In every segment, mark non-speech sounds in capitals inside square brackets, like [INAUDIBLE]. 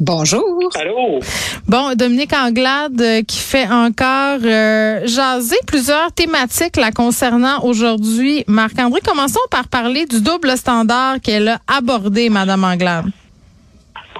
Bonjour. allô? Bon, Dominique Anglade euh, qui fait encore euh, jaser plusieurs thématiques la concernant aujourd'hui. Marc-André, commençons par parler du double standard qu'elle a abordé, Madame Anglade.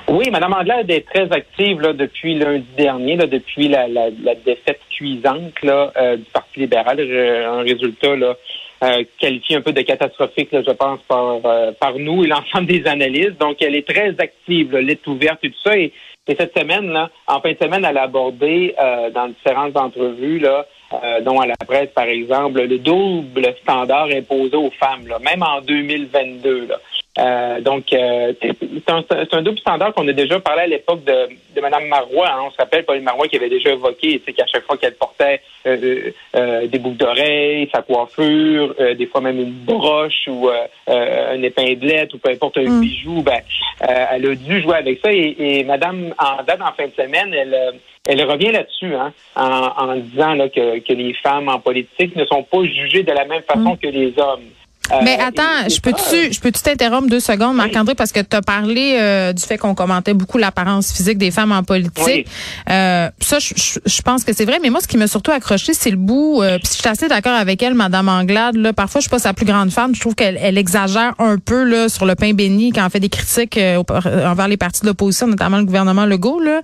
Oui, Mme Anglade est très active là, depuis lundi dernier, là, depuis la, la, la défaite cuisante là, euh, du Parti libéral. Un résultat là, euh, qualifié un peu de catastrophique, là, je pense, par, euh, par nous et [LAUGHS] l'ensemble des analystes. Donc, elle est très active, là, lettre ouverte et tout ça. Et, et cette semaine, là, en fin de semaine, elle a abordé euh, dans différentes entrevues, là, euh, dont à la presse, par exemple, le double standard imposé aux femmes, là, même en 2022. Là. Euh, donc, euh, c'est un, c'est un double standard qu'on a déjà parlé à l'époque de, de Mme Marois. hein. On se rappelle Pauline Marois qui avait déjà évoqué, qu'à chaque fois qu'elle portait euh, euh, euh, des boucles d'oreilles, sa coiffure, euh, des fois même une broche ou une épinglette ou peu importe un Mm. bijou, ben, euh, elle a dû jouer avec ça. Et, et Mme en date en fin de semaine, elle, elle revient là-dessus, hein, en, en disant là, que, que les femmes en politique ne sont pas jugées de la même façon que les hommes. Euh, Mais attends, je peux-tu je peux-tu t'interrompre deux secondes, Marc-André, parce que tu as parlé euh, du fait qu'on commentait beaucoup l'apparence physique des femmes en politique. Euh, ça, je, pense que c'est vrai, mais moi, ce qui m'a surtout accroché, c'est le bout. Euh, puis je suis assez d'accord avec elle, Madame Anglade. Là, parfois, je suis pas sa plus grande fan. Je trouve qu'elle elle exagère un peu là sur le pain béni quand elle fait des critiques euh, envers les partis de l'opposition, notamment le gouvernement Legault. Là.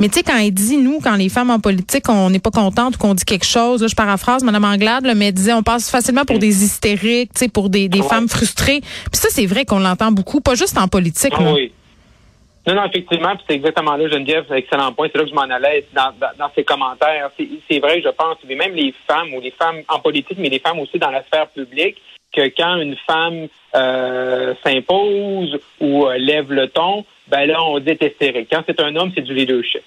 Mais tu sais, quand elle dit, nous, quand les femmes en politique, on n'est pas contente ou qu'on dit quelque chose, là, je paraphrase Mme Anglade, là, mais elle disait, on passe facilement pour des hystériques, tu sais, pour des, des Ouais. femmes frustrées. Puis ça, c'est vrai qu'on l'entend beaucoup, pas juste en politique. Ah oui. Non, non, effectivement, c'est exactement là, Geneviève, c'est un excellent point. C'est là que je m'en allais dans, dans, dans ces commentaires. C'est c'est vrai, je pense, mais même les femmes ou les femmes en politique, mais les femmes aussi dans la sphère publique, que quand une femme euh, s'impose ou euh, lève le ton, ben là, on dit hystérique. Quand c'est un homme, c'est du leadership.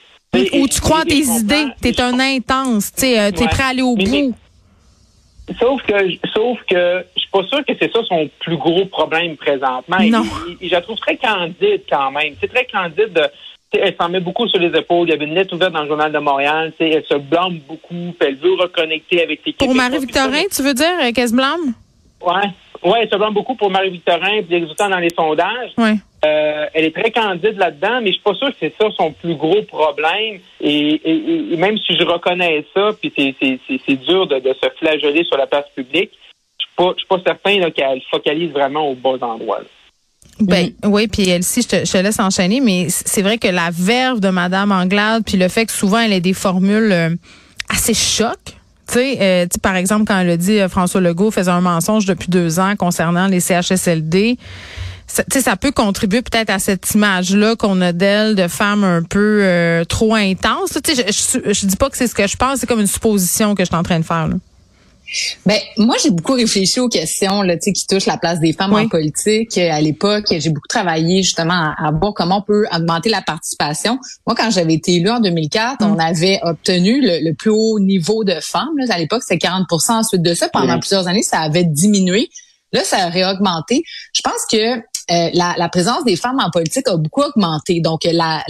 Ou tu crois tes Et idées, t'es un intense, tu euh, t'es Ouais. prêt à aller au Mais- bout. Sauf que, sauf que, je suis pas sûr que c'est ça son plus gros problème présentement. Non. Et- et je la trouve très candide quand même. C'est très candide de, elle s'en met beaucoup sur les épaules. Il y avait une lettre ouverte dans le journal de Montréal. Elle se blâme beaucoup. Elle veut reconnecter avec les Pour Marie-Victorin, tu veux dire euh, qu'elle se blâme? Ouais. Ouais, elle se blâme beaucoup pour Marie-Victorin, puis les résultats dans les sondages. Ouais. Euh, elle est très candide là-dedans, mais je suis pas sûr que c'est ça son plus gros problème. Et, et- et même si je reconnais ça, puis c'est, dur de, de se flageller sur la place publique, je suis pas, suis pas certain qu'elle focalise vraiment au bons endroits. là. Ben oui, puis Elsie, je te, je te laisse enchaîner, mais c'est vrai que la verve de Madame Anglade, puis le fait que souvent elle ait des formules euh, assez chocs. Tu sais, euh, par exemple, quand elle a dit euh, François Legault faisait un mensonge depuis deux ans concernant les CHSLD, ça, tu sais, ça peut contribuer peut-être à cette image-là qu'on a d'elle de femme un peu euh, trop intense. Je, je, je dis pas que c'est ce que je pense, c'est comme une supposition que je suis en train de faire. Là. Ben moi j'ai beaucoup réfléchi aux questions là, qui touchent la place des femmes Oui. en politique. Euh, À l'époque, j'ai beaucoup travaillé justement à, à voir comment on peut augmenter la participation. Moi, quand j'avais été élue en 2004, Mm. on avait obtenu le, le plus haut niveau de femmes. Là. À l'époque, c'était 40% Ensuite de ça, pendant plusieurs années, ça avait diminué. Là, ça a réaugmenté. Je pense que euh, la, présence des femmes en politique a beaucoup augmenté. Donc, la-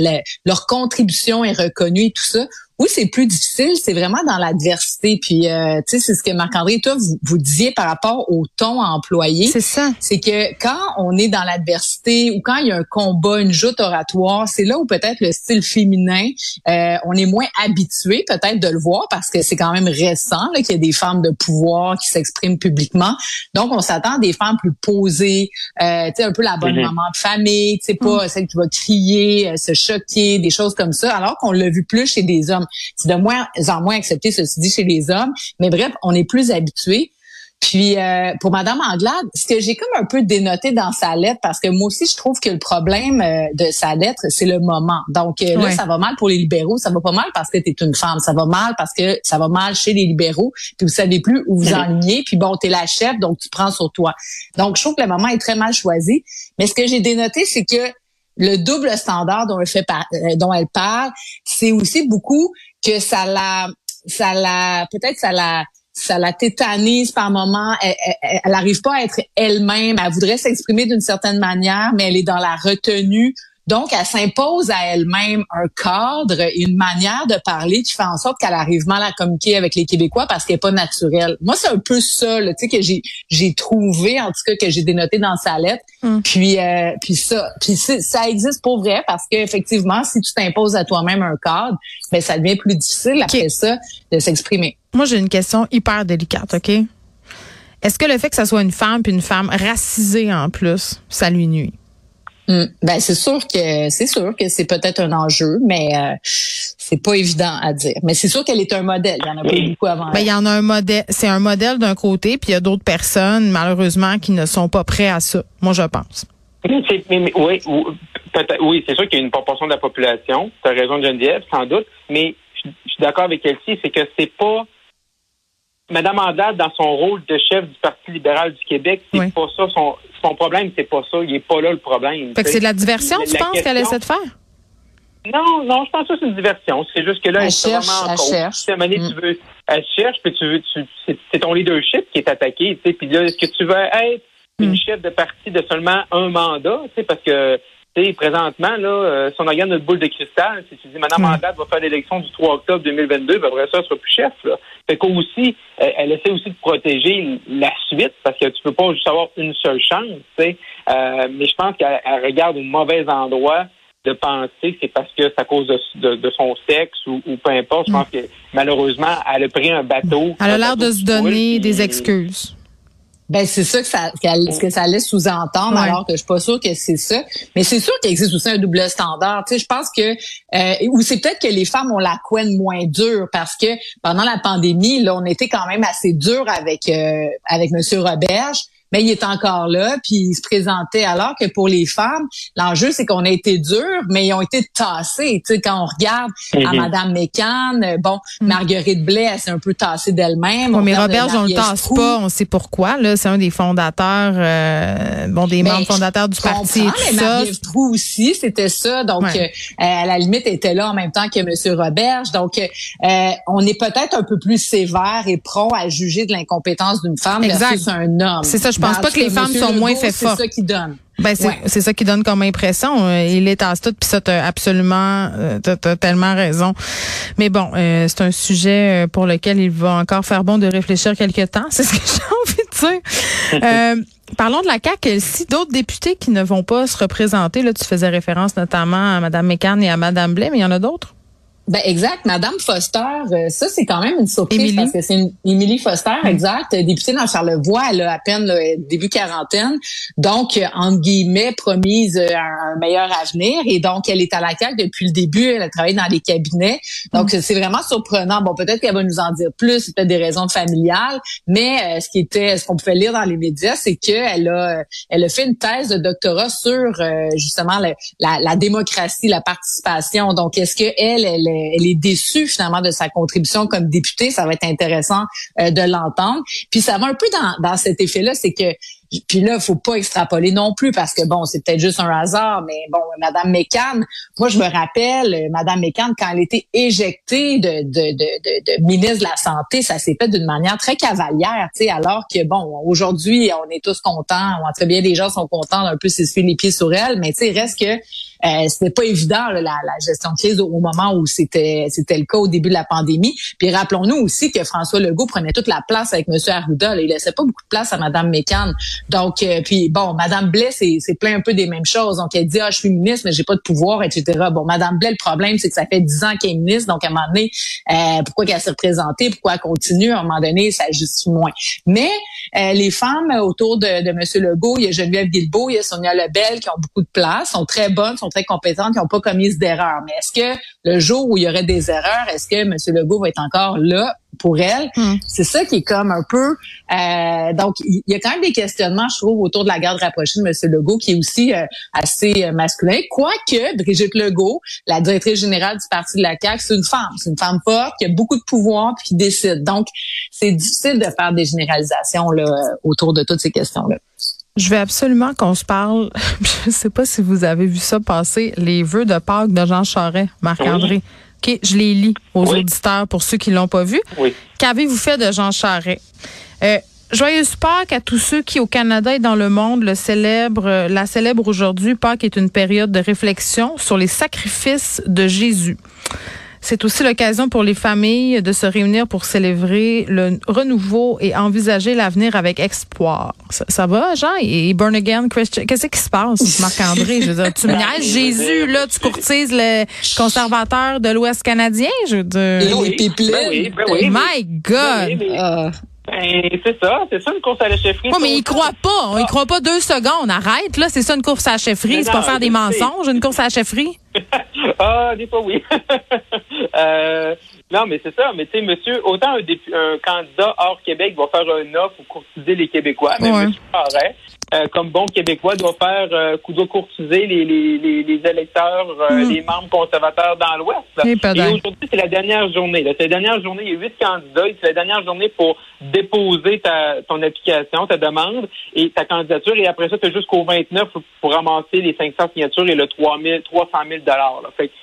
leur contribution est reconnue et tout ça. Où c'est plus difficile, c'est vraiment dans l'adversité. Puis, euh, tu sais, c'est ce que Marc-André, toi, vous, vous disiez par rapport au ton employé. C'est ça. C'est que quand on est dans l'adversité ou quand il y a un combat, une joute oratoire, c'est là où peut-être le style féminin, euh, on est moins habitué peut-être de le voir parce que c'est quand même récent là, qu'il y a des femmes de pouvoir qui s'expriment publiquement. Donc, on s'attend à des femmes plus posées, euh, tu sais, un peu la bonne Mhm. maman de famille, tu sais, pas celle qui va crier, euh, se choquer, des choses comme ça, alors qu'on l'a vu plus chez des hommes. C'est de moins en moins accepté, ceci dit, chez les hommes. Mais bref, on est plus habitué. Puis euh, pour Madame Anglade, ce que j'ai comme un peu dénoté dans sa lettre, parce que moi aussi je trouve que le problème euh, de sa lettre, c'est le moment. Donc euh, là, ça va mal pour les libéraux, ça va pas mal parce que tu es une femme, ça va mal parce que ça va mal chez les libéraux, puis vous savez plus où vous enlignez, puis bon, tu es la chef, donc tu prends sur toi. Donc je trouve que le moment est très mal choisi. Mais ce que j'ai dénoté, c'est que le double standard dont elle fait par- euh, dont elle parle, c'est aussi beaucoup que ça la ça la peut-être ça la ça la tétanise par moment. Elle, elle, arrive pas à être elle-même. Elle voudrait s'exprimer d'une certaine manière, mais elle est dans la retenue. Donc, elle s'impose à elle-même un cadre, une manière de parler qui fait en sorte qu'elle arrive mal à communiquer avec les Québécois parce qu'elle est pas naturelle. Moi, c'est un peu ça, tu sais, que j'ai j'ai trouvé, en tout cas, que j'ai dénoté dans sa lettre. Mm. Puis, euh, puis ça, puis ça existe pour vrai parce qu'effectivement, si tu t'imposes à toi-même un cadre, ben ça devient plus difficile après ça de s'exprimer. Moi, j'ai une question hyper délicate, ok? Est-ce que le fait que ça soit une femme puis une femme racisée en plus, ça lui nuit? Hmm. Ben c'est sûr que c'est sûr que c'est peut-être un enjeu, mais euh, c'est pas évident à dire. Mais c'est sûr qu'elle est un modèle. Il y en a pas beaucoup avant. Ben, il y en a un modèle. C'est un modèle d'un côté, puis il y a d'autres personnes malheureusement qui ne sont pas prêts à ça. Moi, je pense. oui, oui, c'est sûr qu'il y a une proportion de la population. Tu as raison, Geneviève, sans doute. Mais je, suis d'accord avec Elsie, c'est que c'est pas Madame Anglade, dans son rôle de chef du Parti libéral du Québec, c'est pas ça son, son problème, c'est pas ça. Il est pas là le problème. Fait que c'est de la diversion, tu penses qu'elle essaie de faire? Non, non, je pense que c'est une diversion. C'est juste que là, elle, cherche, vraiment elle cherche. À mm. tu veux, elle cherche, puis tu veux, tu, c'est ton leadership qui est attaqué, tu sais. Puis là, est-ce que tu veux être une mm. chef de parti de seulement un mandat, tu sais, parce que sais, présentement, là, euh, si on regarde notre boule de cristal, si tu dis Mme mm. va faire l'élection du 3 octobre 2022, ben après ça, elle sera plus chef. Là. Fait qu'aussi, elle, elle essaie aussi de protéger la suite parce que tu peux pas juste avoir une seule chance. sais. Euh, mais je pense qu'elle regarde au mauvais endroit de penser que c'est parce que c'est à cause de, de, son sexe ou, ou, peu importe. Je pense mm. que malheureusement, elle a pris un bateau. Elle a l'air de se donner des excuses. Ben c'est ça que ça ce que ça laisse sous-entendre alors que je suis pas sûre que c'est ça. Mais c'est sûr qu'il existe aussi un double standard. Tu sais, je pense que euh, ou c'est peut-être que les femmes ont la couenne moins dure parce que pendant la pandémie, là, on était quand même assez dur avec euh, avec Monsieur Roberge mais il est encore là, puis il se présentait. Alors que pour les femmes, l'enjeu, c'est qu'on a été durs, mais ils ont été tassés. Tu sais, quand on regarde à mm-hmm. Madame Mécan, euh, bon, mm. Marguerite Blais, elle s'est un peu tassée d'elle-même. mais Robert, on le tasse pas, on sait pourquoi. Là, c'est un des fondateurs, euh, bon, des membres fondateurs du parti. mais Marie Trou aussi, c'était ça. Donc, euh, à la limite, elle était là en même temps que Monsieur Roberge. Donc, on est peut-être un peu plus sévère et prompt à juger de l'incompétence d'une femme versus un homme. C'est ça, je pense pas que les femmes sont moins fait fort. C'est ça qui donne. Ben c'est ça qui donne comme impression. Euh, il est à tout, puis ça t'as absolument, euh, t'as tellement raison. Mais bon, euh, c'est un sujet pour lequel il va encore faire bon de réfléchir quelque temps. [LAUGHS] C'est ce que j'ai envie de dire. parlons de la CAQ. Si d'autres députés qui ne vont pas se représenter, là, tu faisais référence notamment à Mme McCann et à Mme Blais, mais il y en a d'autres? Ben exact, Madame Foster, euh, ça c'est quand même une surprise parce que c'est une Émilie Foster, mm. exact, députée dans Charlevoix, elle a à peine début quarantaine, donc euh, entre guillemets promise euh, un, meilleur avenir et donc elle est à la CAQ depuis le début, elle a travaillé dans les cabinets, donc mm. c'est vraiment surprenant. Bon peut-être qu'elle va nous en dire plus, c'est peut-être des raisons familiales, mais ce qui était, ce qu'on pouvait lire dans les médias, c'est qu'elle a, elle a fait une thèse de doctorat sur justement la, la, démocratie, la participation. Donc est-ce que elle, elle elle est déçue finalement de sa contribution comme députée. Ça va être intéressant euh, de l'entendre. Puis ça va un peu dans, cet effet-là, c'est que puis là, faut pas extrapoler non plus parce que bon, c'est peut-être juste un hasard, mais bon, Madame Mécan, moi je me rappelle, euh, Madame Mécan, quand elle était éjectée de, de, de, de, ministre de la Santé, ça s'est fait d'une manière très cavalière, tu sais, alors que bon, aujourd'hui, on est tous contents, ou en très bien les gens sont contents d'un peu s'essuyer les pieds sur elle, mais tu sais, reste que euh, c'était pas évident la, la, gestion de crise au, moment où c'était c'était le cas au début de la pandémie. Puis rappelons-nous aussi que François Legault prenait toute la place avec Monsieur Arruda. Là, il laissait pas beaucoup de place à Madame Mécan. Donc, euh, puis bon, Madame Blais, c'est, plein un peu des mêmes choses. Donc, elle dit, ah, je suis ministre, mais j'ai pas de pouvoir, etc. Bon, Madame Blais, le problème, c'est que ça fait dix ans qu'elle est ministre. Donc, à un moment donné, euh, pourquoi qu'elle s'est représentée? Pourquoi elle continue? À un moment donné, ça justifie moins. Mais euh, les femmes autour de, de Monsieur Legault, il y a Geneviève Guilbeault, il y a Sonia Lebel qui ont beaucoup de place, sont très bonnes, sont très compétentes, qui n'ont pas commis d'erreurs. Mais est-ce que le jour où il y aurait des erreurs, est-ce que M. Legault va être encore là pour elle? Hmm. C'est ça qui est comme un peu. Euh, donc, il y a quand même des questionnements, je trouve, autour de la garde rapprochée de M. Legault, qui est aussi euh, assez euh, masculin. Quoique Brigitte Legault, la directrice générale du Parti de la CAQ, c'est une femme. C'est une femme forte, qui a beaucoup de pouvoir, puis qui décide. Donc, c'est difficile de faire des généralisations là, autour de toutes ces questions-là. Je veux absolument qu'on se parle. [LAUGHS] Je ne sais pas si vous avez vu ça passer, les vœux de Pâques de Jean Charest, Marc-André. OK, je les lis aux Oui. auditeurs pour ceux qui l'ont pas vu. Oui. Qu'avez-vous fait de Jean Charest? Euh, Joyeuse Pâques à tous ceux qui, au Canada et dans le monde, le célèbrent, euh, la célèbrent aujourd'hui. Pâques est une période de réflexion sur les sacrifices de Jésus. C'est aussi l'occasion pour les familles de se réunir pour célébrer le renouveau et envisager l'avenir avec espoir. Ça, ça va, Jean? Et Burn Again Christian? Qu'est-ce qui se passe, Marc-André? Je veux dire, tu me [LAUGHS] Ben, niaises, Jésus, dire- là, tu courtises le conservateur de l'Ouest canadien? Je veux dire. Et oui, pipelines. ben oui, ben oui. My God! Ah. Ben, c'est ça, c'est ça une course à la chefferie. Ouais, mais il Ça, croit pas. On y croit pas deux secondes. Arrête, là. C'est ça une course à la chefferie. C'est pas faire des mensonges, une course à la chefferie? [LAUGHS] Ah, des fois, oui. [LAUGHS] Euh, non, mais c'est ça. Mais tu sais, monsieur, autant un, un candidat hors Québec va faire un offre pour courtiser les Québécois, mais Ouais. monsieur euh, comme bon Québécois, doit faire euh, doit courtiser les, les, les, les électeurs, euh, Mm. les membres conservateurs dans l'Ouest. Eh, Et peut-être. aujourd'hui, c'est la dernière journée. C'est la dernière journée. Il y a huit candidats. et C'est la dernière journée pour déposer ta, ton application, ta demande et ta candidature. Et après ça, tu as jusqu'au 29 pour ramasser les 500 signatures et le 3 000, 300 000 là. Fait que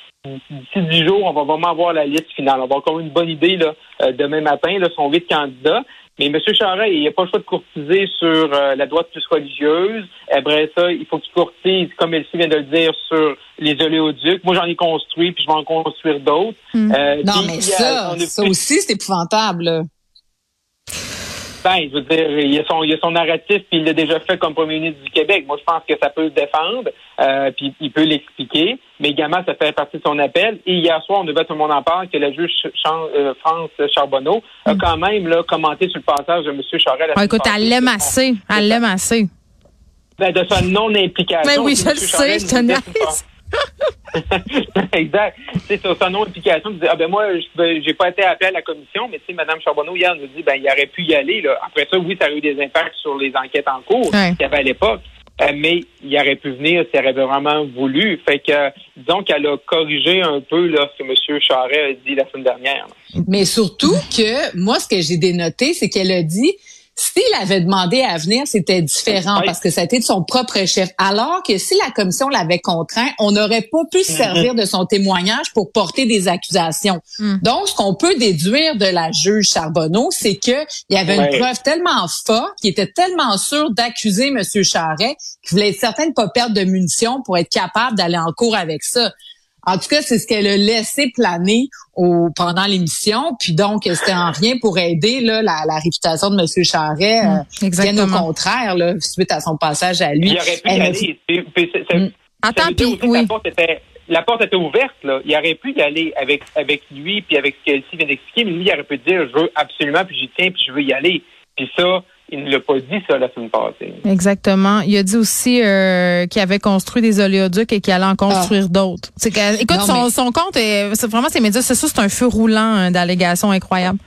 d'ici 10 jours, on va vraiment avoir la liste finale. On va avoir encore une bonne idée là, euh, demain matin. Là, sont huit candidats. Mais M. Charest, il n'a pas le choix de courtiser sur euh, la droite plus religieuse. Après ça, il faut qu'il courtise, comme Elsie vient de le dire, sur les oléoducs. Moi, j'en ai construit, puis je vais en construire d'autres. Hmm. Euh, Non, mais a- ça, a ça aussi, c'est épouvantable. Là. Ben, je veux dire, il y a son, il y a son narratif, puis il l'a déjà fait comme premier ministre du Québec. Moi, je pense que ça peut le défendre, euh, puis il peut l'expliquer. Mais également, ça fait partie de son appel. Et hier soir, on devait tout le monde en parle que la juge euh, France Charbonneau a quand même là, commenté sur le passage de M. Charest. la Ah, écoute, elle l'aime assez. Elle l'aime assez. Ben, de sa non-implication. Mais oui, Si je le sais, je te. [LAUGHS] exact. C'est sur sa non-implication. Tu dis, ah ben moi, je j'ai pas été appelé à la commission, mais tu sais, Mme Charbonneau, hier, nous dit, ben, il aurait pu y aller, là. Après ça, oui, ça a eu des impacts sur les enquêtes en cours Ouais. qu'il y avait à l'époque. Euh, mais il aurait pu venir s'il avait vraiment voulu. Fait que, euh, disons qu'elle a corrigé un peu, là, ce que M. Charest a dit la semaine dernière. là. Mais surtout que moi, ce que j'ai dénoté, c'est qu'elle a dit s'il avait demandé à venir, c'était différent Oui. parce que c'était de son propre chef. Alors que si la commission l'avait contraint, on n'aurait pas pu se servir de son témoignage pour porter des accusations. Mm. Donc, ce qu'on peut déduire de la juge Charbonneau, c'est que il y avait une preuve tellement forte, qui était tellement sûr d'accuser M. Charret, qu'il voulait être certain de pas perdre de munitions pour être capable d'aller en cours avec ça. En tout cas, c'est ce qu'elle a laissé planer au, pendant l'émission. Puis donc, c'était en rien pour aider là, la, la réputation de M. Charret. euh, bien au Exactement. contraire, là, suite à son passage à lui. Il aurait pu y aller. dit- Puis- puis c'est- c'est- ça Attends, veut dire puis, aussi que oui. la porte était la porte était ouverte là. Il aurait pu y aller avec avec lui puis avec ce qu'Elsie vient d'expliquer, mais lui il aurait pu dire je veux absolument puis j'y tiens puis je veux y aller. Puis ça, il ne l'a pas dit ça la semaine passée. Exactement. Il a dit aussi euh, qu'il avait construit des oléoducs et qu'il allait en construire d'autres. C'est que, écoute, Non, son, mais- son compte, est, c'est vraiment ses médias sociaux, c'est un feu roulant hein, d'allégations incroyables.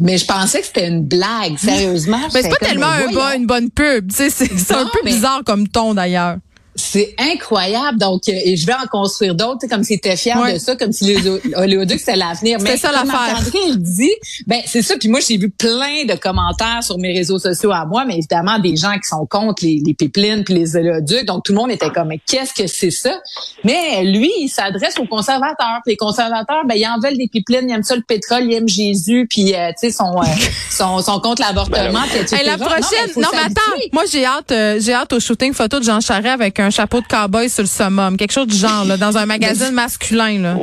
Mais je pensais que c'était une blague, sérieusement. [LAUGHS] Mais c'est pas tellement un bon- une bonne pub. tu sais, C'est un peu mais- bizarre comme ton d'ailleurs. C'est incroyable. Donc, euh, et je vais en construire d'autres, tu sais, comme s'il était fier Ouais. de ça, comme si oléoducs, c'était l'avenir. C'était Mais ça l'affaire. Il dit, ben, c'est ça. Puis moi, j'ai vu plein de commentaires sur mes réseaux sociaux à moi, mais évidemment, des gens qui sont contre les, les pipelines puis les oléoducs. Donc, tout le monde était comme, mais qu'est-ce que c'est ça? Mais lui, il s'adresse aux conservateurs. Puis les conservateurs, ben, ils en veulent des pipelines, ils aiment ça le pétrole, ils aiment Jésus, puis, euh, tu sais, sont, euh, [LAUGHS] sont, sont contre l'avortement. Hey, la Non, prochaine, mais non, mais attends, moi j'ai hâte, euh, j'ai hâte au shooting photo de Jean Charest avec un chapeau de cowboy sur le summum, quelque chose du genre là, dans un magazine masculin là.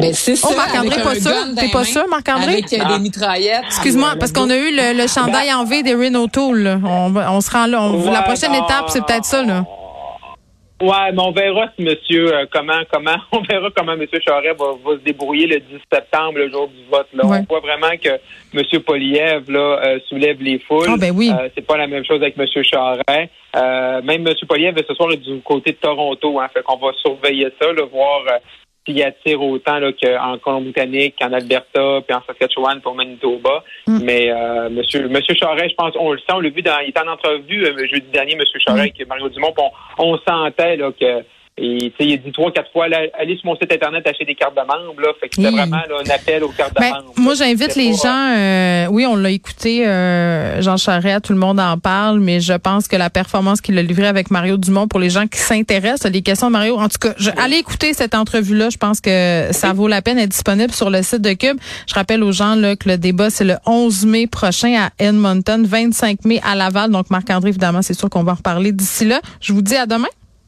Ben, c'est ça. Oh, Marc-André, pas sûr? T'es pas sûr, Marc-André? Avec euh, Ah. des mitraillettes. Excuse-moi, parce qu'on a eu le, le chandail en V des Renault Tool. On, se rend là. On- la prochaine non. étape, c'est peut-être ça là. Ouais, mais on verra si monsieur euh, comment comment [LAUGHS] on verra comment monsieur Charest va, va se débrouiller le 10 septembre, le jour du vote. Là. Ouais. On voit vraiment que monsieur Poliev là euh, soulève les foules. Ah, ben oui. Euh, c'est pas la même chose avec monsieur Charest. Euh, même monsieur Poliev ce soir est du côté de Toronto, hein, fait qu'on va surveiller ça, là, voir euh, s'il attire autant là, qu'en Colombie-Britannique, qu'en Alberta, puis en Saskatchewan, puis au Manitoba. Mm. Mais euh, monsieur, monsieur Charest, je pense, on le sent, on l'a vu dans, il était en entrevue euh, jeudi dernier, monsieur Charest, avec Mario Dumont, puis on, on sentait là, que Et il a dit trois, quatre fois, allez sur mon site internet acheter des cartes de membres. Là. Fait que c'était vraiment un appel aux cartes de ben, membres. Moi, j'invite les gens. Euh, oui, on l'a écouté, euh, Jean Charest, tout le monde en parle, mais je pense que la performance qu'il a livrée avec Mario Dumont, pour les gens qui s'intéressent à des questions de Mario, en tout cas, je, allez écouter cette entrevue-là. Je pense que ça vaut la peine. d'être disponible sur le site de Cube. Je rappelle aux gens là, que le débat c'est le 11 mai prochain à Edmonton, 25 mai à Laval. Donc Marc André, évidemment, c'est sûr qu'on va en reparler d'ici là. Je vous dis à demain.